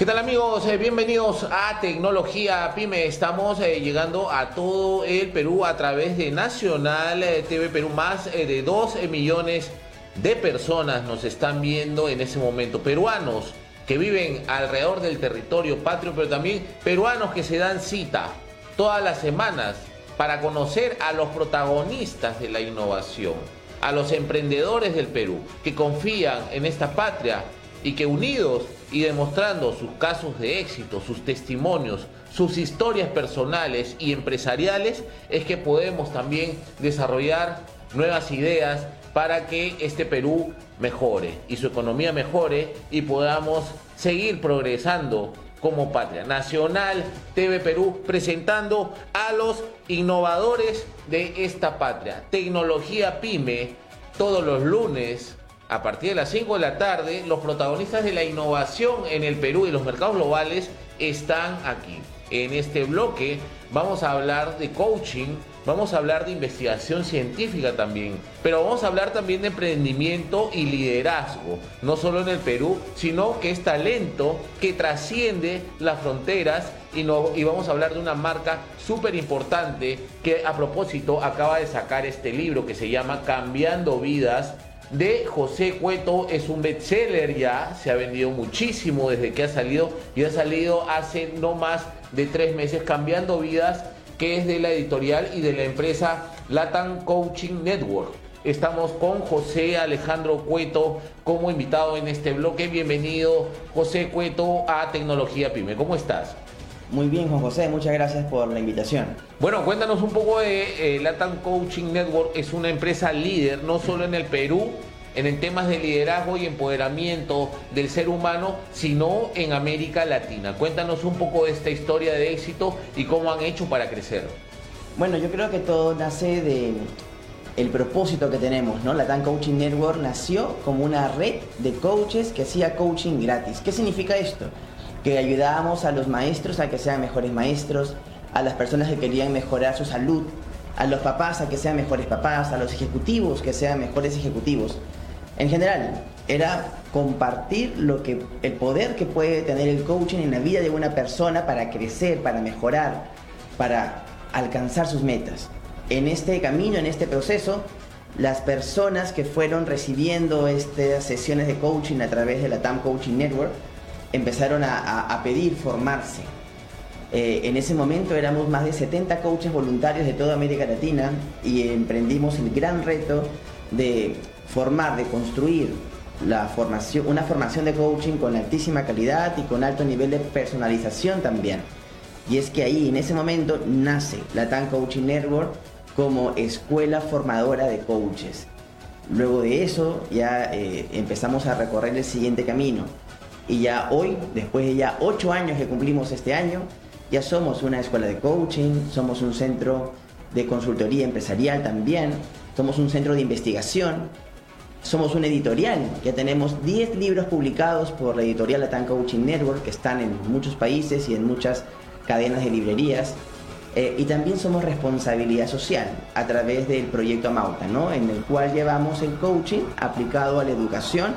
¿Qué tal amigos? Eh, bienvenidos a Tecnología Pyme. Estamos eh, llegando a todo el Perú a través de Nacional eh, TV Perú. Más de 2 millones de personas nos están viendo en ese momento. Peruanos que viven alrededor del territorio patrio, pero también peruanos que se dan cita todas las semanas para conocer a los protagonistas de la innovación, a los emprendedores del Perú que confían en esta patria y que unidos y demostrando sus casos de éxito, sus testimonios, sus historias personales y empresariales, es que podemos también desarrollar nuevas ideas para que este Perú mejore y su economía mejore y podamos seguir progresando como patria. Nacional TV Perú presentando a los innovadores de esta patria. Tecnología Pyme todos los lunes a partir de las 5 de la tarde, los protagonistas de la innovación en el Perú y los mercados globales están aquí. En este bloque vamos a hablar de coaching, vamos a hablar de investigación científica también, pero vamos a hablar también de emprendimiento y liderazgo, no solo en el Perú, sino que es talento que trasciende las fronteras y, no, y vamos a hablar de una marca súper importante que a propósito acaba de sacar este libro que se llama Cambiando Vidas de José Cueto es un bestseller ya, se ha vendido muchísimo desde que ha salido y ha salido hace no más de tres meses cambiando vidas, que es de la editorial y de la empresa Latam Coaching Network. Estamos con José Alejandro Cueto como invitado en este bloque. Bienvenido José Cueto a Tecnología Pyme. ¿Cómo estás? Muy bien, Juan José, muchas gracias por la invitación. Bueno, cuéntanos un poco de eh, Latam Coaching Network. Es una empresa líder, no solo en el Perú, en temas de liderazgo y empoderamiento del ser humano, sino en América Latina. Cuéntanos un poco de esta historia de éxito y cómo han hecho para crecer. Bueno, yo creo que todo nace de el propósito que tenemos, ¿no? Latam Coaching Network nació como una red de coaches que hacía coaching gratis. ¿Qué significa esto? Que ayudábamos a los maestros a que sean mejores maestros, a las personas que querían mejorar su salud, a los papás a que sean mejores papás, a los ejecutivos que sean mejores ejecutivos. En general, era compartir lo que, el poder que puede tener el coaching en la vida de una persona para crecer, para mejorar, para alcanzar sus metas. En este camino, en este proceso, las personas que fueron recibiendo estas sesiones de coaching a través de la TAM Coaching Network empezaron a, pedir formarse. Eh, en ese momento éramos más de 70 coaches voluntarios de toda América Latina y emprendimos el gran reto de formar, de construir la formación, una formación de coaching con altísima calidad y con alto nivel de personalización también. Y es que ahí, en ese momento, nace la TAN Coaching Network como escuela formadora de coaches. Luego de eso ya eh, empezamos a recorrer el siguiente camino y ya hoy, después de ya ocho años que cumplimos este año, ya somos una escuela de coaching, somos un centro de consultoría empresarial también, somos un centro de investigación, somos una editorial, ya tenemos 10 libros publicados por la editorial Latam Coaching Network que están en muchos países y en muchas cadenas de librerías. Eh, y también somos responsabilidad social a través del proyecto Amauta, ¿no? en el cual llevamos el coaching aplicado a la educación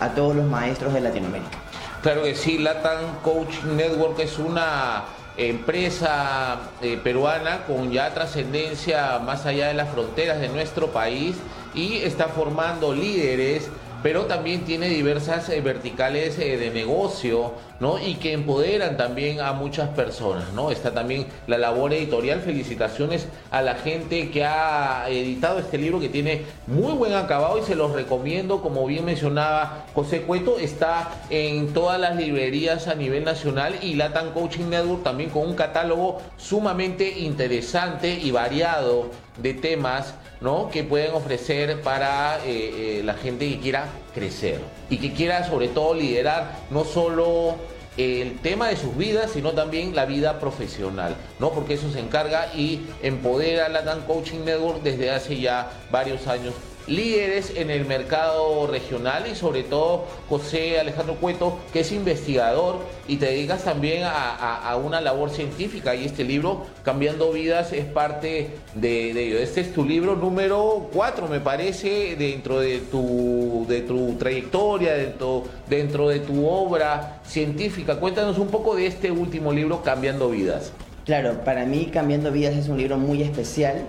a todos los maestros de Latinoamérica. Claro que sí, Latam Coaching Network es una empresa eh, peruana con ya trascendencia más allá de las fronteras de nuestro país y está formando líderes pero también tiene diversas eh, verticales eh, de negocio, ¿no? Y que empoderan también a muchas personas, ¿no? Está también la labor editorial. Felicitaciones a la gente que ha editado este libro que tiene muy buen acabado y se los recomiendo, como bien mencionaba José Cueto, está en todas las librerías a nivel nacional y Latam Coaching Network también con un catálogo sumamente interesante y variado de temas ¿no? que pueden ofrecer para eh, eh, la gente que quiera crecer y que quiera sobre todo liderar no solo el tema de sus vidas, sino también la vida profesional, ¿no? Porque eso se encarga y empodera la Dan Coaching Network desde hace ya varios años líderes en el mercado regional y sobre todo José Alejandro Cueto, que es investigador y te dedicas también a, una labor científica y este libro, Cambiando Vidas, es parte de, ello. Este es tu libro número 4, me parece, dentro de tu, de tu trayectoria, dentro, dentro de tu obra científica. Cuéntanos un poco de este último libro, Cambiando Vidas. Claro, para mí Cambiando Vidas es un libro muy especial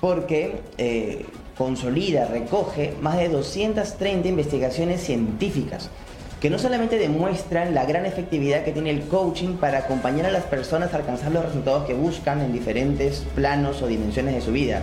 porque eh, consolida, recoge más de 230 investigaciones científicas que no solamente demuestran la gran efectividad que tiene el coaching para acompañar a las personas a alcanzar los resultados que buscan en diferentes planos o dimensiones de su vida,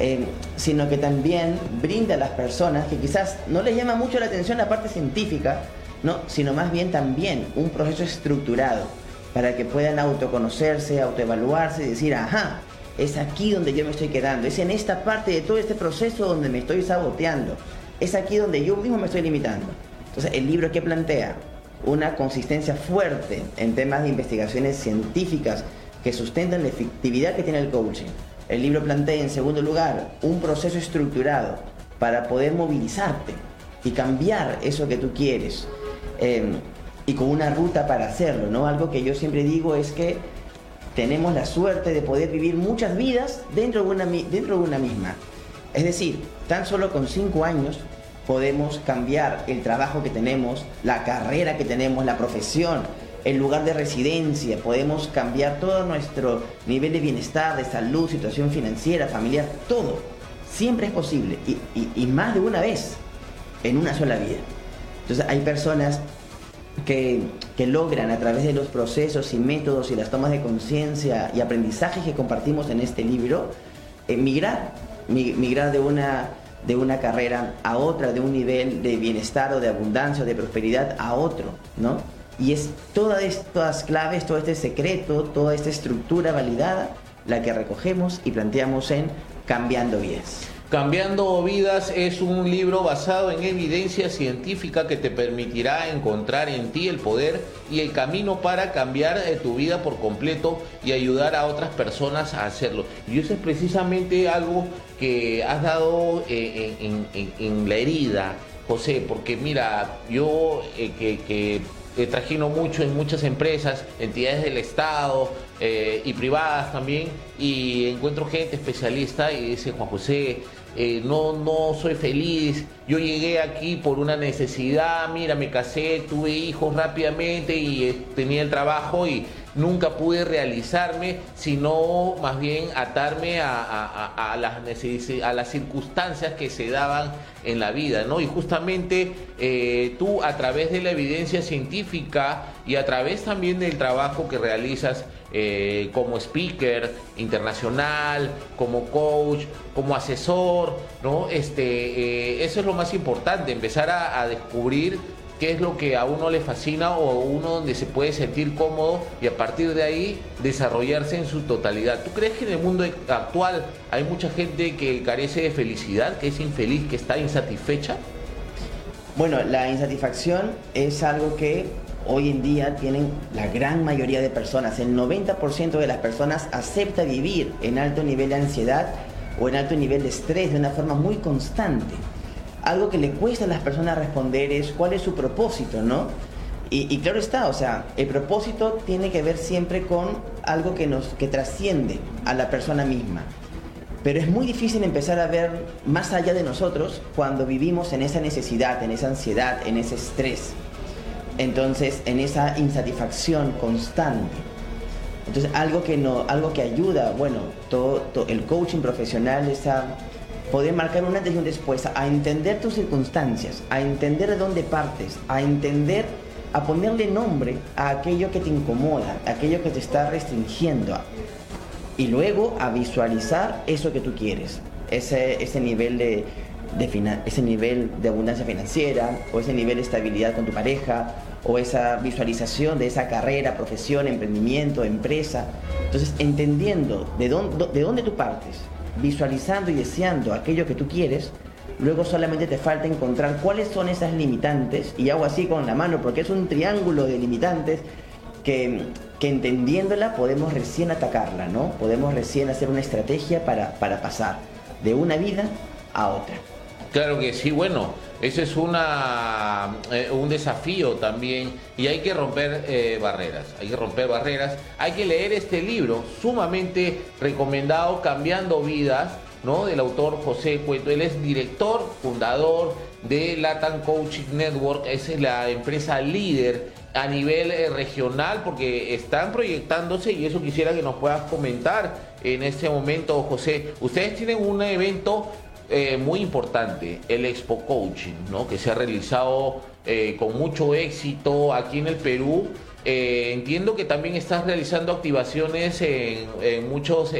eh, sino que también brinda a las personas que quizás no les llama mucho la atención la parte científica, ¿no? sino más bien también un proceso estructurado para que puedan autoconocerse, autoevaluarse y decir, ajá, es aquí donde yo me estoy quedando, es en esta parte de todo este proceso donde me estoy saboteando, es aquí donde yo mismo me estoy limitando. Entonces, el libro que plantea una consistencia fuerte en temas de investigaciones científicas que sustentan la efectividad que tiene el coaching. El libro plantea, en segundo lugar, un proceso estructurado para poder movilizarte y cambiar eso que tú quieres. Em, y con una ruta para hacerlo, ¿no? Algo que yo siempre digo es que tenemos la suerte de poder vivir muchas vidas dentro de una, dentro de una misma. Es decir, tan solo con cinco años podemos cambiar el trabajo que tenemos, la carrera que tenemos, la profesión, el lugar de residencia, podemos cambiar todo nuestro nivel de bienestar, de salud, situación financiera, familiar, todo. Siempre es posible y, y más de una vez en una sola vida. Entonces hay personas que, logran a través de los procesos y métodos y las tomas de conciencia y aprendizajes que compartimos en este libro, emigrar, migrar de una, de una carrera a otra, de un nivel de bienestar o de abundancia o de prosperidad a otro, ¿no? Y es todas estas claves, todo este secreto, toda esta estructura validada la que recogemos y planteamos en Cambiando Vidas. Cambiando vidas es un libro basado en evidencia científica que te permitirá encontrar en ti el poder y el camino para cambiar eh, tu vida por completo y ayudar a otras personas a hacerlo. Y eso es precisamente algo que has dado eh, en, la herida, José, porque mira, yo eh, que, que trajino mucho en muchas empresas, entidades del Estado y privadas también, y encuentro gente especialista y dice, Juan José, eh, no, no soy feliz, yo llegué aquí por una necesidad, mira, me casé, tuve hijos rápidamente y eh, tenía el trabajo y nunca pude realizarme, sino más bien atarme a, las, a las circunstancias que se daban en la vida, ¿no? Y justamente eh, tú a través de la evidencia científica y a través también del trabajo que realizas, eh, como speaker internacional, como coach, como asesor, ¿no? Este, eh, eso es lo más importante, empezar a, descubrir qué es lo que a uno le fascina o uno donde se puede sentir cómodo y a partir de ahí desarrollarse en su totalidad. ¿Tú crees que en el mundo actual hay mucha gente que carece de felicidad, que es infeliz, que está insatisfecha? Bueno, la insatisfacción es algo que hoy en día tienen la gran mayoría de personas, el 90% de las personas acepta vivir en alto nivel de ansiedad o en alto nivel de estrés de una forma muy constante. Algo que le cuesta a las personas responder es cuál es su propósito, ¿no? Y, claro está, o sea, el propósito tiene que ver siempre con algo que nos que trasciende a la persona misma. Pero es muy difícil empezar a ver más allá de nosotros cuando vivimos en esa necesidad, en esa ansiedad, en ese estrés. Entonces, en esa insatisfacción constante. Entonces, algo que, no, algo que ayuda, bueno, todo, el coaching profesional es a poder marcar un antes y un después, a entender tus circunstancias, a entender de dónde partes, a entender, a ponerle nombre a aquello que te incomoda, a aquello que te está restringiendo. Y luego a visualizar eso que tú quieres, ese, ese nivel de, ese nivel de abundancia financiera o ese nivel de estabilidad con tu pareja o esa visualización de esa carrera, profesión, emprendimiento, empresa. Entonces, entendiendo de dónde, de dónde tú partes, visualizando y deseando aquello que tú quieres, luego solamente te falta encontrar cuáles son esas limitantes, y hago así con la mano porque es un triángulo de limitantes que, que entendiéndola podemos recién atacarla, ¿no? Podemos recién hacer una estrategia para, para pasar de una vida a otra. Claro que sí, bueno, ese es una, eh, un desafío también y hay que romper eh, barreras, hay que romper barreras, hay que leer este libro sumamente recomendado, Cambiando Vidas, ¿no? Del autor José Cueto, él es director, fundador de Latin Coaching Network, es la empresa líder a nivel eh, regional porque están proyectándose y eso quisiera que nos puedas comentar en este momento, José. Ustedes tienen un evento eh, muy importante, el Expo Coaching, ¿no? que se ha realizado eh, con mucho éxito aquí en el Perú. entiendo que también estás realizando activaciones en, muchos,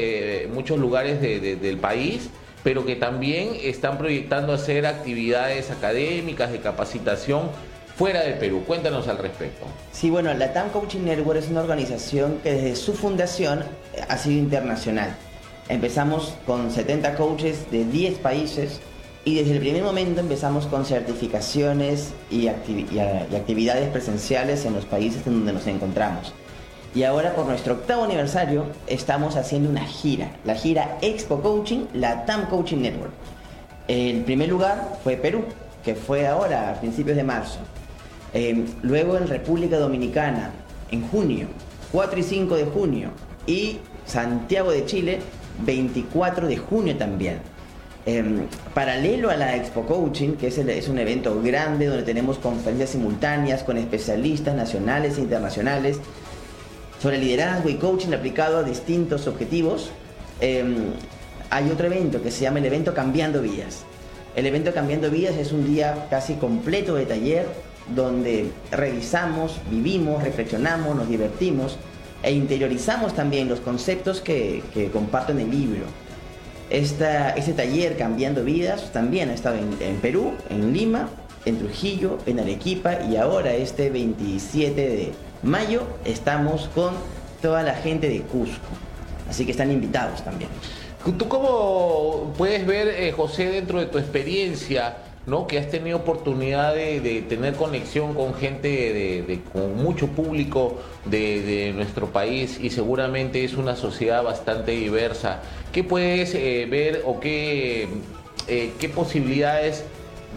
muchos lugares del país pero que también están proyectando hacer actividades académicas de capacitación fuera del Perú. Cuéntanos al respecto. Sí, bueno, la TAM Coaching Network es una organización que desde su fundación eh, ha sido internacional. Empezamos con 70 coaches de 10 países y desde el primer momento empezamos con certificaciones y, actividades presenciales en los países en donde nos encontramos. Y ahora por nuestro octavo aniversario estamos haciendo una gira, la gira Expo Coaching, la TAM Coaching Network. El primer lugar fue Perú, que fue ahora a principios de marzo. Em, luego en República Dominicana, en junio, 4 y 5 de junio. Y Santiago de Chile, 24 de junio también. Em, paralelo a la Expo Coaching, que es, es, un evento grande donde tenemos conferencias simultáneas con especialistas nacionales e internacionales sobre liderazgo y coaching aplicado a distintos objetivos, em, hay otro evento que se llama el evento Cambiando Vías. El evento Cambiando Vías es un día casi completo de taller donde revisamos, vivimos, reflexionamos, nos divertimos e interiorizamos también los conceptos que, que comparto en el libro. Esta, este taller Cambiando Vidas también ha estado en, Perú, en Lima, en Trujillo, en Arequipa y ahora este 27 de mayo estamos con toda la gente de Cusco. Así que están invitados también. ¿Tú cómo puedes ver, eh, José, dentro de tu experiencia, ¿no? que has tenido oportunidad de, tener conexión con gente, de, con mucho público de, nuestro país y seguramente es una sociedad bastante diversa. ¿Qué puedes eh, ver o qué, eh, qué posibilidades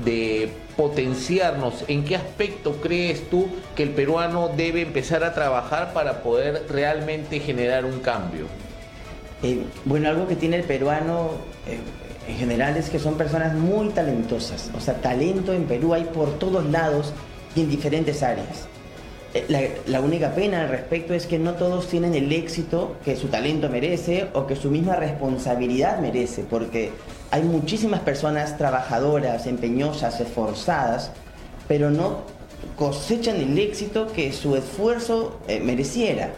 de potenciarnos? ¿En qué aspecto crees tú que el peruano debe empezar a trabajar para poder realmente generar un cambio? Eh, bueno, algo que tiene el peruano en general es que son personas muy talentosas. O sea, talento en Perú hay por todos lados y en diferentes áreas. Eh, la, única pena al respecto es que no todos tienen el éxito que su talento merece o que su misma responsabilidad merece, porque hay muchísimas personas trabajadoras, empeñosas, esforzadas, pero no cosechan el éxito que su esfuerzo eh, mereciera.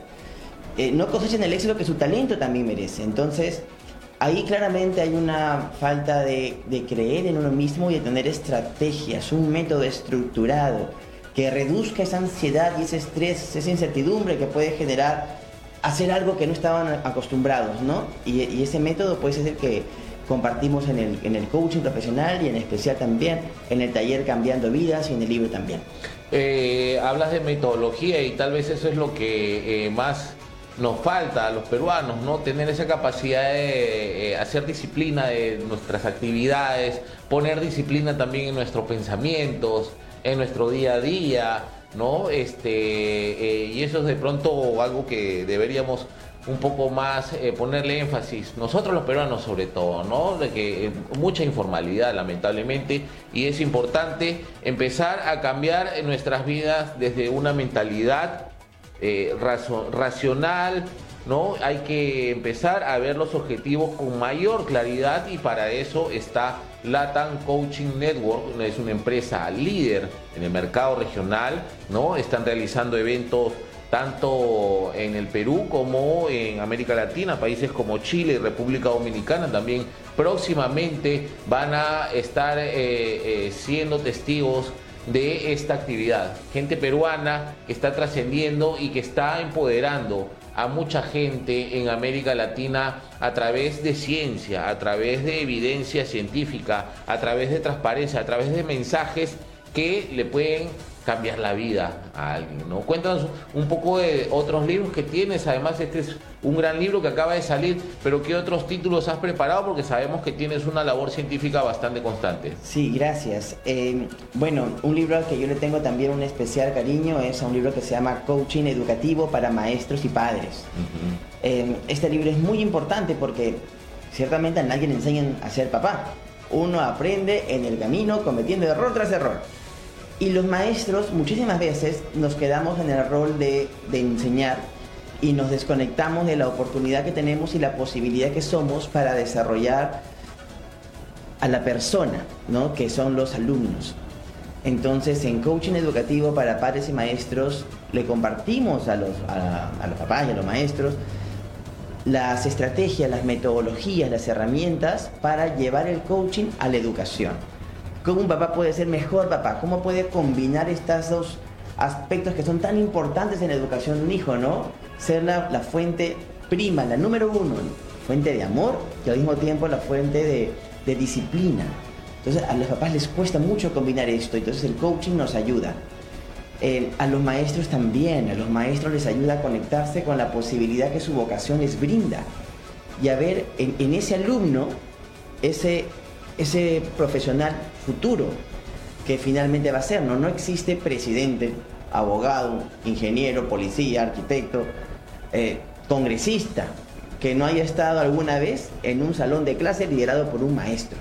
Eh, no cosechan el éxito que su talento también merece. Entonces, ahí claramente hay una falta de, creer en uno mismo y de tener estrategias, un método estructurado que reduzca esa ansiedad y ese estrés, esa incertidumbre que puede generar hacer algo que no estaban acostumbrados, ¿no? Y, ese método puede ser el que compartimos en el, coaching profesional y en especial también en el taller Cambiando Vidas y en el libro también. Eh, hablas de metodología y tal vez eso es lo que eh, más nos falta a los peruanos, ¿no? Tener esa capacidad de eh, hacer disciplina de nuestras actividades, poner disciplina también en nuestros pensamientos, en nuestro día a día, ¿no? Este, eh, y eso es de pronto algo que deberíamos un poco más eh, ponerle énfasis, nosotros los peruanos sobre todo, ¿no? De que mucha informalidad lamentablemente y es importante empezar a cambiar nuestras vidas desde una mentalidad eh, racional, ¿no? Hay que empezar a ver los objetivos con mayor claridad y para eso está Latam Coaching Network, es una empresa líder en el mercado regional, ¿no? Están realizando eventos tanto en el Perú como en América Latina, países como Chile y República Dominicana también próximamente van a estar eh, eh, siendo testigos de esta actividad. Gente peruana que está trascendiendo y que está empoderando a mucha gente en América Latina a través de ciencia, a través de evidencia científica, a través de transparencia, a través de mensajes que le pueden cambiar la vida a alguien, ¿no? Cuéntanos un poco de otros libros que tienes, además este es un gran libro que acaba de salir, pero ¿qué otros títulos has preparado? Porque sabemos que tienes una labor científica bastante constante. Sí, gracias. Eh, bueno, un libro al que yo le tengo también un especial cariño es un libro que se llama Coaching Educativo para Maestros y Padres. Eh, este libro es muy importante porque ciertamente a nadie le enseñan a ser papá. Uno aprende en el camino cometiendo error tras error. Y los maestros muchísimas veces nos quedamos en el rol de, enseñar y nos desconectamos de la oportunidad que tenemos y la posibilidad que somos para desarrollar a la persona, ¿no? que son los alumnos. Entonces, en coaching educativo para padres y maestros, le compartimos a los, a los papás y a los maestros las estrategias, las metodologías, las herramientas para llevar el coaching a la educación cómo un papá puede ser mejor papá, cómo puede combinar estos dos aspectos que son tan importantes en la educación de un hijo, ¿no? Ser la, fuente prima, la número uno, fuente de amor y al mismo tiempo la fuente de, disciplina. Entonces a los papás les cuesta mucho combinar esto, entonces el coaching nos ayuda. A los maestros también, a los maestros les ayuda a conectarse con la posibilidad que su vocación les brinda y a ver en, ese alumno ese profesional futuro que finalmente va a ser. No, no existe presidente, abogado, ingeniero, policía, arquitecto, eh, congresista que no haya estado alguna vez en un salón de clase liderado por un maestro.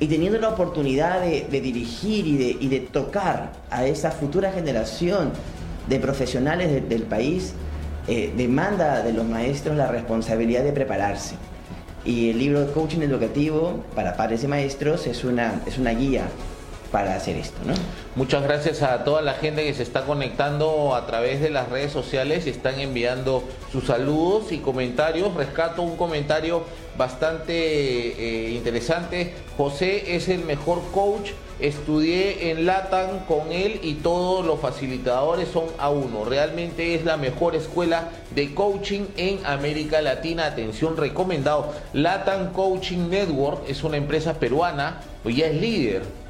Y teniendo la oportunidad de, dirigir y de, tocar a esa futura generación de profesionales del país, eh, demanda de los maestros la responsabilidad de prepararse. Y el libro de coaching educativo para padres y maestros es una, es una guía para hacer esto, ¿no? Muchas gracias a toda la gente que se está conectando a través de las redes sociales y están enviando sus saludos y comentarios. Rescato un comentario bastante eh, interesante. José es el mejor coach. Estudié en LATAM con él y todos los facilitadores son a uno. Realmente es la mejor escuela de coaching en América Latina. Atención, recomendado. LATAM Coaching Network es una empresa peruana, pues ya es líder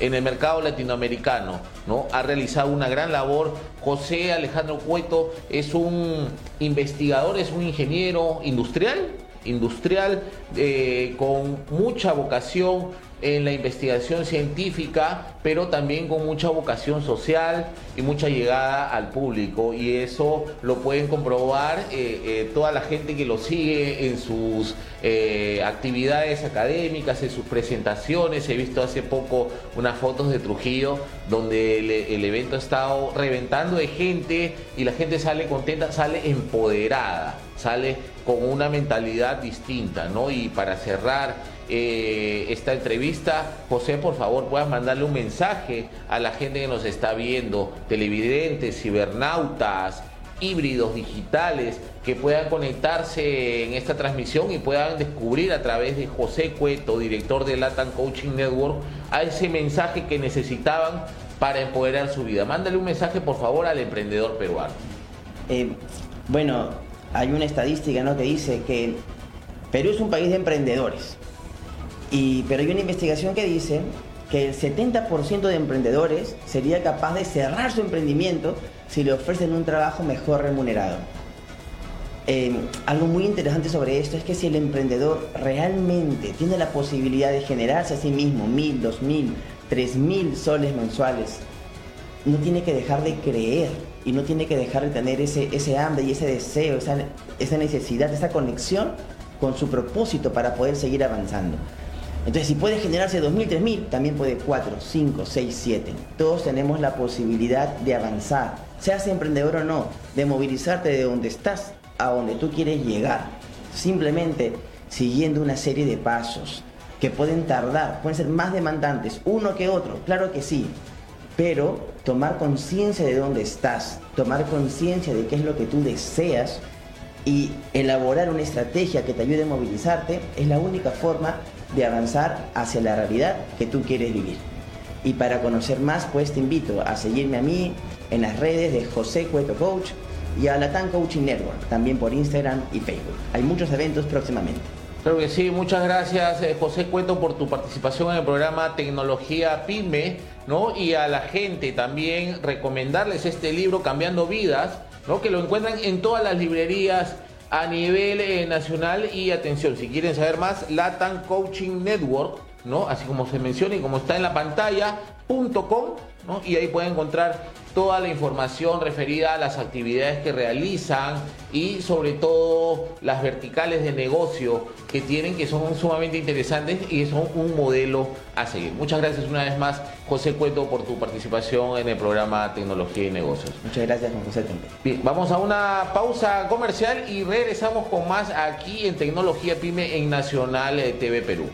en el mercado latinoamericano, ¿no? Ha realizado una gran labor. José Alejandro Cueto es un investigador, es un ingeniero industrial, industrial eh, con mucha vocación en la investigación científica, pero también con mucha vocación social y mucha llegada al público. Y eso lo pueden comprobar eh, eh, toda la gente que lo sigue en sus eh, actividades académicas, en sus presentaciones. He visto hace poco unas fotos de Trujillo donde el, el evento ha estado reventando de gente y la gente sale contenta, sale empoderada, sale con una mentalidad distinta, ¿no? Y para cerrar, eh, esta entrevista. José, por favor, puedas mandarle un mensaje a la gente que nos está viendo, televidentes, cibernautas, híbridos digitales, que puedan conectarse en esta transmisión y puedan descubrir a través de José Cueto, director de Latam Coaching Network, a ese mensaje que necesitaban para empoderar su vida. Mándale un mensaje, por favor, al emprendedor peruano. Eh, bueno, hay una estadística ¿no? que dice que Perú es un país de emprendedores pero hay una investigación que dice que el 70% de emprendedores sería capaz de cerrar su emprendimiento si le ofrecen un trabajo mejor remunerado. Em, algo muy interesante sobre esto es que si el emprendedor realmente tiene la posibilidad de generarse a sí mismo mil, dos mil, tres mil soles mensuales, no tiene que dejar de creer y no tiene que dejar de tener ese, ese hambre y ese deseo, esa, esa necesidad, esa conexión con su propósito para poder seguir avanzando. Entonces, si puede generarse 2.000, 3.000, también puede 4, 5, 6, 7. Todos tenemos la posibilidad de avanzar, seas emprendedor o no, de movilizarte de donde estás a donde tú quieres llegar. Simplemente siguiendo una serie de pasos que pueden tardar, pueden ser más demandantes uno que otro, claro que sí, pero tomar conciencia de dónde estás, tomar conciencia de qué es lo que tú deseas y elaborar una estrategia que te ayude a movilizarte es la única forma de avanzar hacia la realidad que tú quieres vivir. Y para conocer más, pues te invito a seguirme a mí en las redes de José Cueto Coach y a Latam Coaching Network, también por Instagram y Facebook. Hay muchos eventos próximamente. Claro que sí, muchas gracias eh, José Cueto por tu participación en el programa Tecnología PYME ¿no? Y a la gente también recomendarles este libro Cambiando Vidas, ¿no? Que lo encuentran en todas las librerías a nivel eh, nacional y atención, si quieren saber más, Latam Coaching Network, ¿no? Así como se menciona y como está en la pantalla, .com, ¿no? Y ahí pueden encontrar toda la información referida a las actividades que realizan y sobre todo las verticales de negocio que tienen que son sumamente interesantes y son un modelo a seguir. Muchas gracias una vez más, José Cueto, por tu participación en el programa Tecnología y Negocios. Muchas gracias, José. Bien, vamos a una pausa comercial y regresamos con más aquí en Tecnología Pyme en Nacional TV Perú.